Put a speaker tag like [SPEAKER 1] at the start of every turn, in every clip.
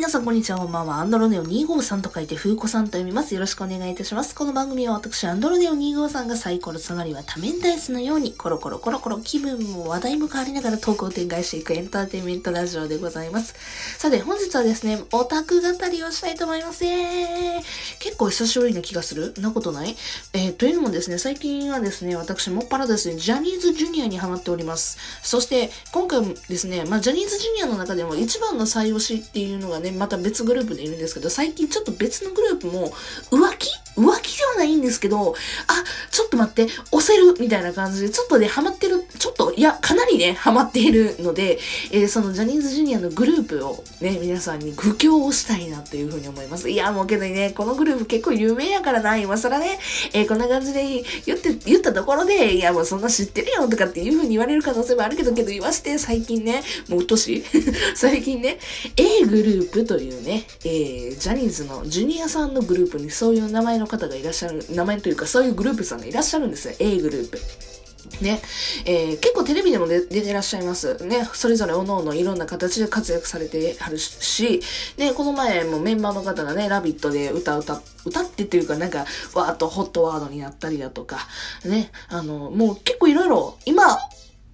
[SPEAKER 1] 皆さんこんにちは、こんばんは。アンドロネオ253と書いて、風子さんと読みます。よろしくお願いいたします。この番組は私、アンドロネオ253がサイコロつまりは多面ダイスのように、コロコロコロコロ気分も話題も変わりながらトークを展開していくエンターテインメントラジオでございます。さて、本日はですね、オタク語りをしたいと思います。結構久しぶりな気がするなことない？えー、というのもですね、最近はですね、私もっぱらですね、ジャニーズジュニアにハマっております。そして、今回もですね、まあ、ジャニーズジュニアの中でも一番の最推しっていうのがね、また別グループでいるんですけど、最近ちょっと別のグループも、浮気浮気ではないんですけど、あ、ちょっと待って、押せるみたいな感じで、ちょっとね、ハマってる、ちょっと、いや、かなりね、ハマっているので、えーそのジャニーズジュニアのグループをね、皆さんに具況をしたいなというふうに思います。いや、もうけどね、このグループ結構有名やからな、今更ね、えーこんな感じで言って、言ったところで、いや、もうそんな知ってるよとかっていうふうに言われる可能性もあるけど、けど言わして、最近ね、もううっとしい最近ね、A グループというね、えージャニーズのジュニアさんのグループにそういう名前の方がいらっしゃる、名前というかそういうグループさんがいらっしゃるんですよ、A グループ。ね、えー結構テレビでも出てらっしゃいます。ね、それぞれ各々いろんな形で活躍されてはるし、ね、この前もメンバーの方がね、ラビットで歌歌、歌ってっていうかなんか、わーっとホットワードになったりだとか、ね、あの、もう結構いろいろ、今、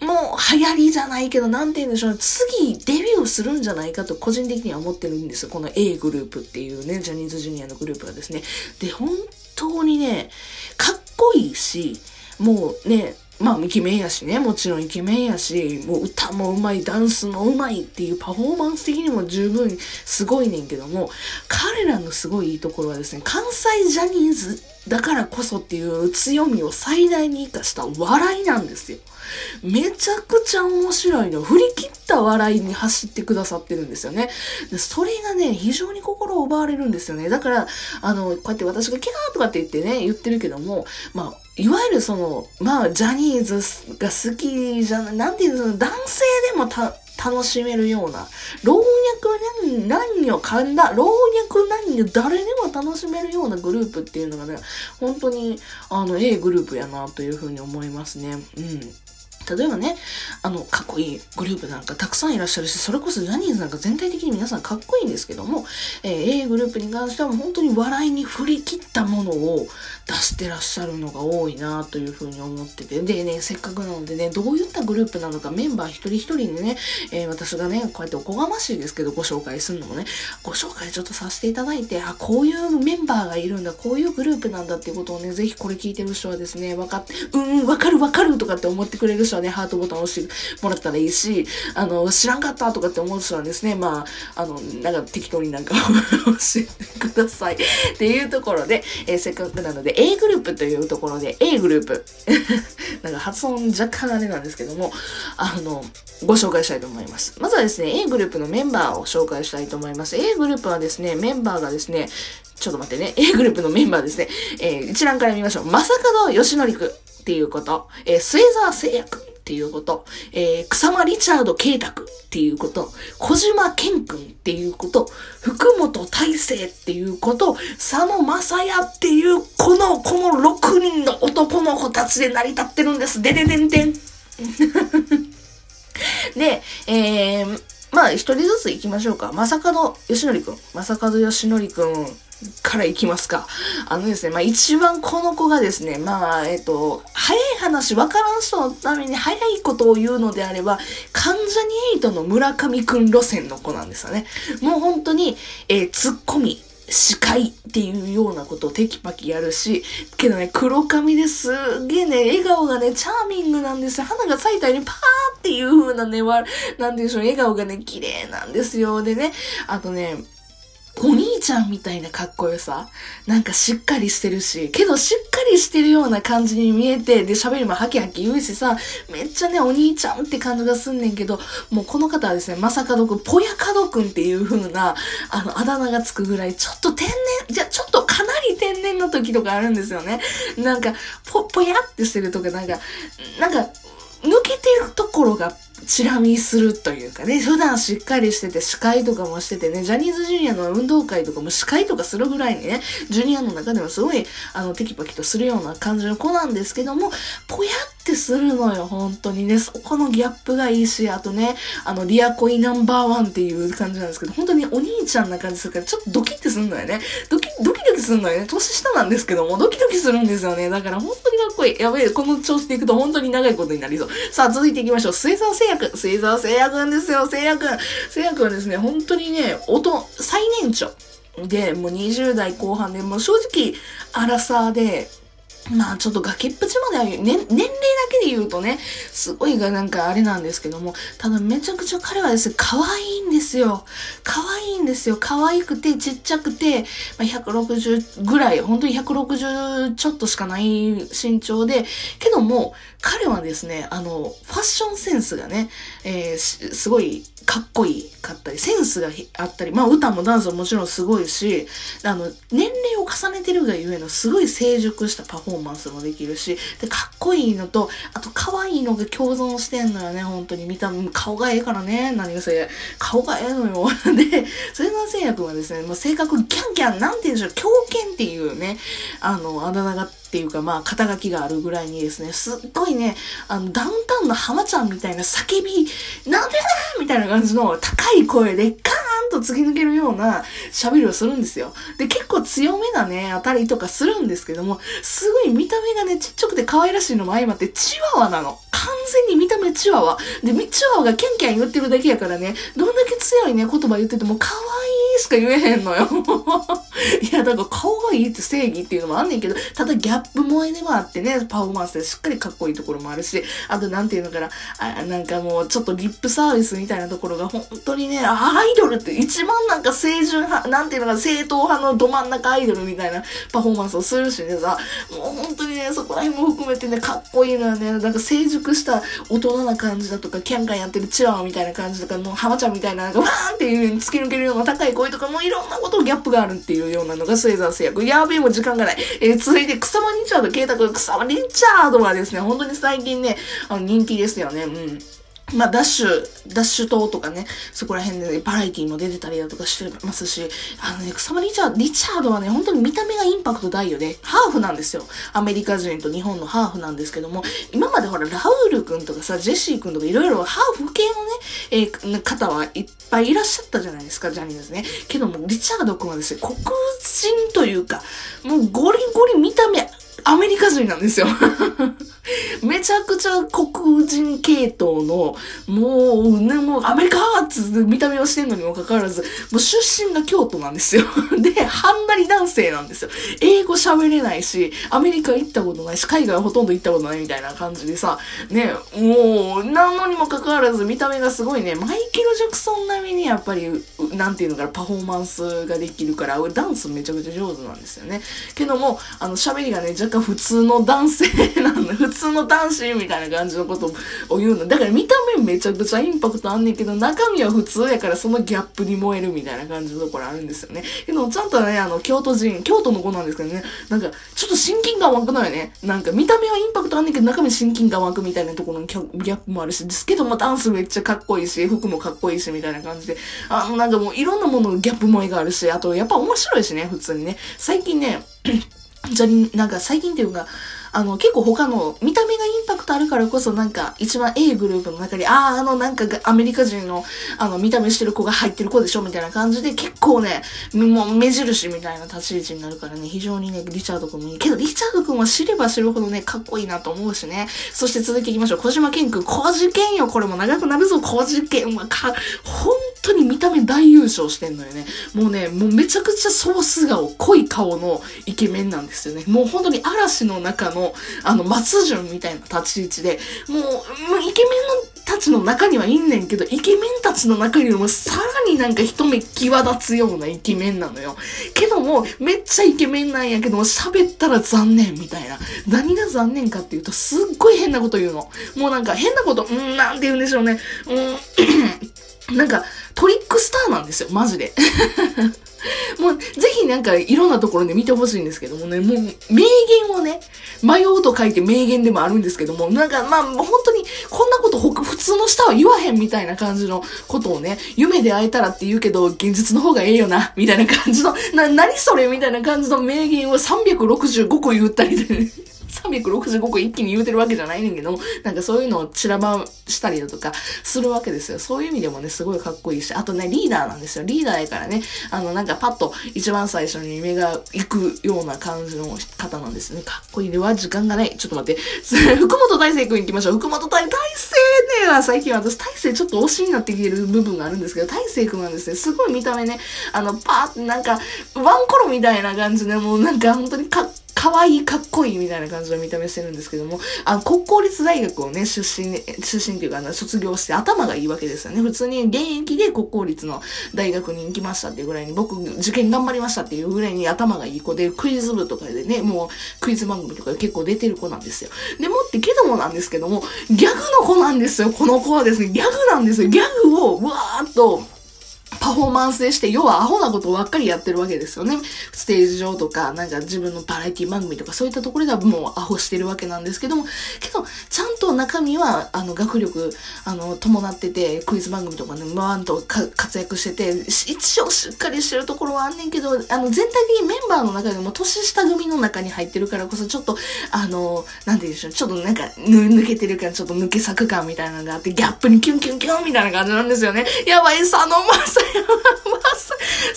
[SPEAKER 1] もう流行りじゃないけど、なんて言うんでしょう。次デビューするんじゃないかと個人的には思ってるんですよ。この A グループっていうね、ジャニーズジュニアのグループがですね。で、本当にね、かっこいいし、もうね、まあイケメンやしね、もちろんイケメンやし、もう歌もうまい、ダンスもうまいっていうパフォーマンス的にも十分すごいねんけども、彼らのすごいいいところはですね、関西ジャニーズだからこそっていう強みを最大に活かした笑いなんですよ。めちゃくちゃ面白いの。振り切った笑いに走ってくださってるんですよね。でそれがね、非常に心を奪われるんですよね。だから、あの、こうやって私がキャーとかって言ってね、言ってるけども、まあ、いわゆるその、まあ、ジャニーズが好きじゃない、なんていうの、男性でもた、楽しめるような、老若男女神田、老若男女誰でも楽しめるようなグループっていうのがね、本当に、あの、ええグループやなというふうに思いますね。うん。例えばね、あの、かっこいいグループなんかたくさんいらっしゃるし、それこそジャニーズなんか全体的に皆さんかっこいいんですけども、えー A グループに関しては本当に笑いに振り切ったものを出してらっしゃるのが多いなというふうに思ってて、でね、せっかくなのでね、どういったグループなのかメンバー一人一人にね、えー私がね、こうやっておこがましいですけど、ご紹介するのもね、ご紹介ちょっとさせていただいて、あ、こういうメンバーがいるんだ、こういうグループなんだっていうことをね、ぜひこれ聞いてる人はですね、わかって、うん、わかるわかるとかって思ってくれる人はね、ハートボタン押してもらったらいいし、あの、知らんかったとかって思う人はですね、まあ、あの、なんか適当になんか 教えてください。っていうところで、えーせっかくなので、A グループというところで、A グループ。なんか発音若干あれなんですけども、あの、ご紹介したいと思います。まずはですね、A グループのメンバーを紹介したいと思います。A グループはですね、メンバーがですね、ちょっと待ってね、A グループのメンバーですね、えー一覧から見ましょう。正門義則くっていうこと、えー末沢聖也くんっていうこと、えー草間リチャード慶太くんっていうこと、小島健くんっていうこと、福本大成っていうこと、佐野正也っていう、この、この6人の男の子たちで成り立ってるんです。でででんでん。で、えー、まあ、一人ずつ行きましょうか。まさかの、よしのりくん。まさかのよしのりくんから行きますか。あのですね、まあ一番この子がですね、まあ、えっと、早い話、わからん人のために早いことを言うのであれば、関ジャニエイトの村上くん路線の子なんですよね。もう本当に、えー、ツッコミ、司会っていうようなことをテキパキやるし、けどね、黒髪ですげえね、笑顔がね、チャーミングなんですよ。花が咲いたようにパーっていう風なね、わ、なんでしょう、笑顔がね、綺麗なんですよ。でね、あとね、お兄ちゃんみたいなかっこよさ。なんかしっかりしてるし、けどしっかりしてるような感じに見えて、で、喋りもハキハキ言うしさ、めっちゃね、お兄ちゃんって感じがすんねんけど、もうこの方はですね、まさかどくん、ぽやかどくんっていう風な、あの、あだ名がつくぐらい、ちょっと天然、じゃ、ちょっとかなり天然の時とかあるんですよね。なんか、ぽ、ぽやってしてるとか、なんか、なんか、抜けてるところがチラ見するというかね、普段しっかりしてて司会とかもしててね、ジャニーズジュニアの運動会とかも司会とかするぐらいにね、ジュニアの中ではすごい、あの、テキパキとするような感じの子なんですけども、ぽやってするのよ、本当にね。そこのギャップがいいし、あとね、あの、リアコイナンバーワンっていう感じなんですけど、本当にお兄ちゃんな感じするから、ちょっとドキってすんのよね。ドキ、ドキドキするのよね。年下なんですけども、ドキドキするんですよね。だから本当にかっこいい。やべえ、この調子でいくと本当に長いことになりそう。さあ、続いていきましょう。水沢聖也くん。末沢聖也くんですよ、聖也くん。聖也くんはですね、本当にね、音、最年長。で、もう20代後半で、もう正直、アラサーで、まあちょっと崖っぷちまでは、ね、年齢だけで言うとね、すごいがなんかあれなんですけども、ただめちゃくちゃ彼はですね、可愛いんですよ。可愛いんですよ。可愛くてちっちゃくて、まあ、160ぐらい、本当に160ちょっとしかない身長で、けども、彼はですね、あの、ファッションセンスがね、えー、すごいかっこいいかったり、センスがあったり、まあ歌もダンスももちろんすごいし、あの、年齢を重ねてるがゆえのすごい成熟したパフォーマンスもできるし、で、かっこいいのと、あと可愛いのが共存してんのよね、本当に見た、顔がええからね、何がせ、顔がええのよ。で、それの製薬はですね、もう性格キャンキャン、なんて言うんでしょう、狂犬っていうね、あの、あだ名がっていうか、まあ、肩書きがあるぐらいにですね、すっごいね、あの、ダウンタウンの浜ちゃんみたいな叫び、なんで？だみたいな感じの高い声で、カーンと突き抜けるような喋りをするんですよ。で、結構強めなね、当たりとかするんですけども、すごい見た目がね、ちっちゃくて可愛らしいのも相まって、チワワなの。完全に見た目チワワ。で、チワワがキャンキャン言ってるだけやからね、どんだけ強いね、言葉言ってても可愛いしか言えへんのよ。いや、だから顔がいいって正義っていうのもあんねんけど、ただギャップ萌えでもあってね、パフォーマンスでしっかりかっこいいところもあるし、あとなんていうのかな、あなんかもうちょっとリップサービスみたいなところが本当にね、アイドルって一番なんか清純派、なんていうのか正統派のど真ん中アイドルみたいなパフォーマンスをするしねさ、もう本当にね、そこら辺も含めてね、かっこいいのよね。なんか成熟した大人な感じだとか、キャンキャンやってるチワワみたいな感じとか、もう浜ちゃんみたいな、なんかわーンっていう突き抜けるような高い声とか、もいろんなことギャップがあるっていうようなのがスイザー製薬。やべえ、もう時間がない。えー、続いて草間リチャード、ケイタ君、草間リチャードはですね、本当に最近ね、あの人気ですよね。うん。まあ、ダッシュ、ダッシュ島とかね、そこら辺で、ね、バラエティも出てたりだとかしてますし、あのね、草間リチャード、リチャードはね、本当に見た目がインパクト大よね。ハーフなんですよ。アメリカ人と日本のハーフなんですけども、今までほら、ラウール君とかさ、ジェシー君とかいろいろハーフ系のね、えー、方はいっぱいいらっしゃったじゃないですか、ジャニーズね。けども、リチャード君はですね、黒人というか、もうゴリゴリ見た目、アメリカ人なんですよめちゃくちゃ黒人系統の、もう、ね、もうアメリカーつ見た目をしてんのにもかかわらず、もう出身が京都なんですよ。で、ハンナリ男性なんですよ。英語喋れないし、アメリカ行ったことないし、海外ほとんど行ったことないみたいな感じでさ、ね、もう、なのにもかかわらず見た目がすごいね、マイケル・ジャクソン並みにやっぱり、なんていうのかな、パフォーマンスができるから、ダンスめちゃくちゃ上手なんですよね。けども、あの、喋りがね、若干普通の男性なんだ。普通通の男子みたいな感じのことを言うの。だから見た目めちゃくちゃインパクトあんねんけど、中身は普通やからそのギャップに燃えるみたいな感じのところあるんですよね。けど、ちゃんとね、あの、京都人、京都の子なんですけどね、なんか、ちょっと親近感湧くのよね。なんか、見た目はインパクトあんねんけど、中身親近感湧くみたいなところのギャップもあるし、ですけど、まあ、ダンスめっちゃかっこいいし、服もかっこいいし、みたいな感じで、あの、なんかもういろんなもののギャップ萌えがあるし、あと、やっぱ面白いしね、普通にね。最近ね、じゃ、なんか最近っていうか、あの、結構他の、見た目がインパクトあるからこそなんか、一番 A グループの中に、ああ、あのなんかアメリカ人の、あの、見た目してる子が入ってる子でしょみたいな感じで、結構ね、もう目印みたいな立ち位置になるからね、非常にね、リチャード君もいい。けど、リチャード君は知れば知るほどね、かっこいいなと思うしね。そして続きいきましょう。小島健君、小事件よ。これも長くなるぞ、小事件はか、本当に見た目大優勝してんのよね。もうね、もうめちゃくちゃソース顔、濃い顔のイケメンなんですよね。もう本当に嵐の中の、あの、松潤みたいな立ち位置で、もう、もうイケメンのたちの中にはいんねんけど、イケメンたちの中にもさらになんか一目際立つようなイケメンなのよ。けども、めっちゃイケメンなんやけども、喋ったら残念みたいな。何が残念かっていうと、すっごい変なこと言うの。もうなんか変なこと、うん、なんて言うんでしょうね。うん、なんか、トリックスターなんですよ、マジで。もう、ぜひなんかいろんなところで見てほしいんですけどもね、もう、名言をね、迷うと書いて名言でもあるんですけども、なんかまあ、本当に、こんなこと普通の人は言わへんみたいな感じのことをね、夢で会えたらって言うけど、現実の方がええよな、みたいな感じの、な、何それみたいな感じの名言を365個言ったりで、365個一気に言うてるわけじゃないねんけども、なんかそういうのを散らばしたりだとかするわけですよ。そういう意味でもね、すごいかっこいいし、あとね、リーダーなんですよ。リーダーやからね、あの、なんかパッと一番最初に目が行くような感じの方なんですね。かっこいいでは時間がない。ちょっと待って。福本大成君行きましょう。福本大、大成ね最近私大成ちょっと推しになってきてる部分があるんですけど、大成君はですね、すごい見た目ね、あの、パーってなんか、ワンコロみたいな感じで、もうなんか本当にかっ可愛いかっこいいみたいな感じの見た目してるんですけども、あの、国公立大学をね、出身、出身っていうか、卒業して頭がいいわけですよね。普通に現役で国公立の大学に行きましたっていうぐらいに、僕、受験頑張りましたっていうぐらいに頭がいい子で、クイズ部とかでね、もう、クイズ番組とかで結構出てる子なんですよ。でもってけどもなんですけども、ギャグの子なんですよ。この子はですね、ギャグなんですよ。ギャグを、わーっと、パフォーマンスでして、要はアホなことばっかりやってるわけですよね。ステージ上とか、なんか自分のバラエティ番組とかそういったところではもうアホしてるわけなんですけども、けど、ちゃんと中身は、あの、学力、あの、伴ってて、クイズ番組とかね、わーんと活躍してて、一応しっかりしてるところはあんねんけど、あの、全体的にメンバーの中でも年下組の中に入ってるからこそ、ちょっと、あの、なんて言うんでしょう、ちょっとなんか、ぬ抜けてる感、ちょっと抜け作感みたいなのがあって、ギャップにキュンキュンキュンみたいな感じなんですよね。やばい、佐野正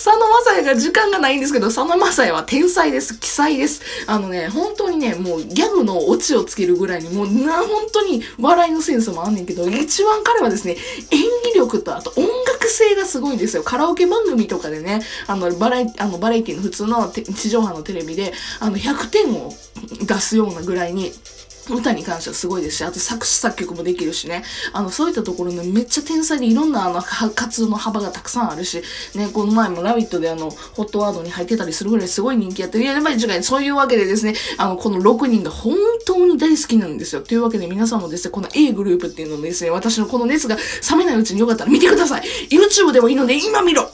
[SPEAKER 1] 佐野正也が時間がないんですけど、佐野正也は天才です。奇才です。あのね、本当にね、もうギャグのオチをつけるぐらいに、もうな、本当に笑いのセンスもあんねんけど、一番彼はですね、演技力とあと音楽性がすごいんですよ。カラオケ番組とかでね、あの、バラエあのバラエティの普通の地上波のテレビで、あの、100点を出すようなぐらいに、歌に関してはすごいですし、あと作詞作曲もできるしね、あの、そういったところのめっちゃ天才でいろんなあの、活動の幅がたくさんあるし、ね、この前もラビットであの、ホットワードに入ってたりするぐらいすごい人気やってる。いや、やっぱり違う、そういうわけでですね、あの、この6人が本当に大好きなんですよ。というわけで皆さんもですね、この A グループっていうのをですね、私のこの熱が冷めないうちによかったら見てください !YouTube でもいいので今見ろ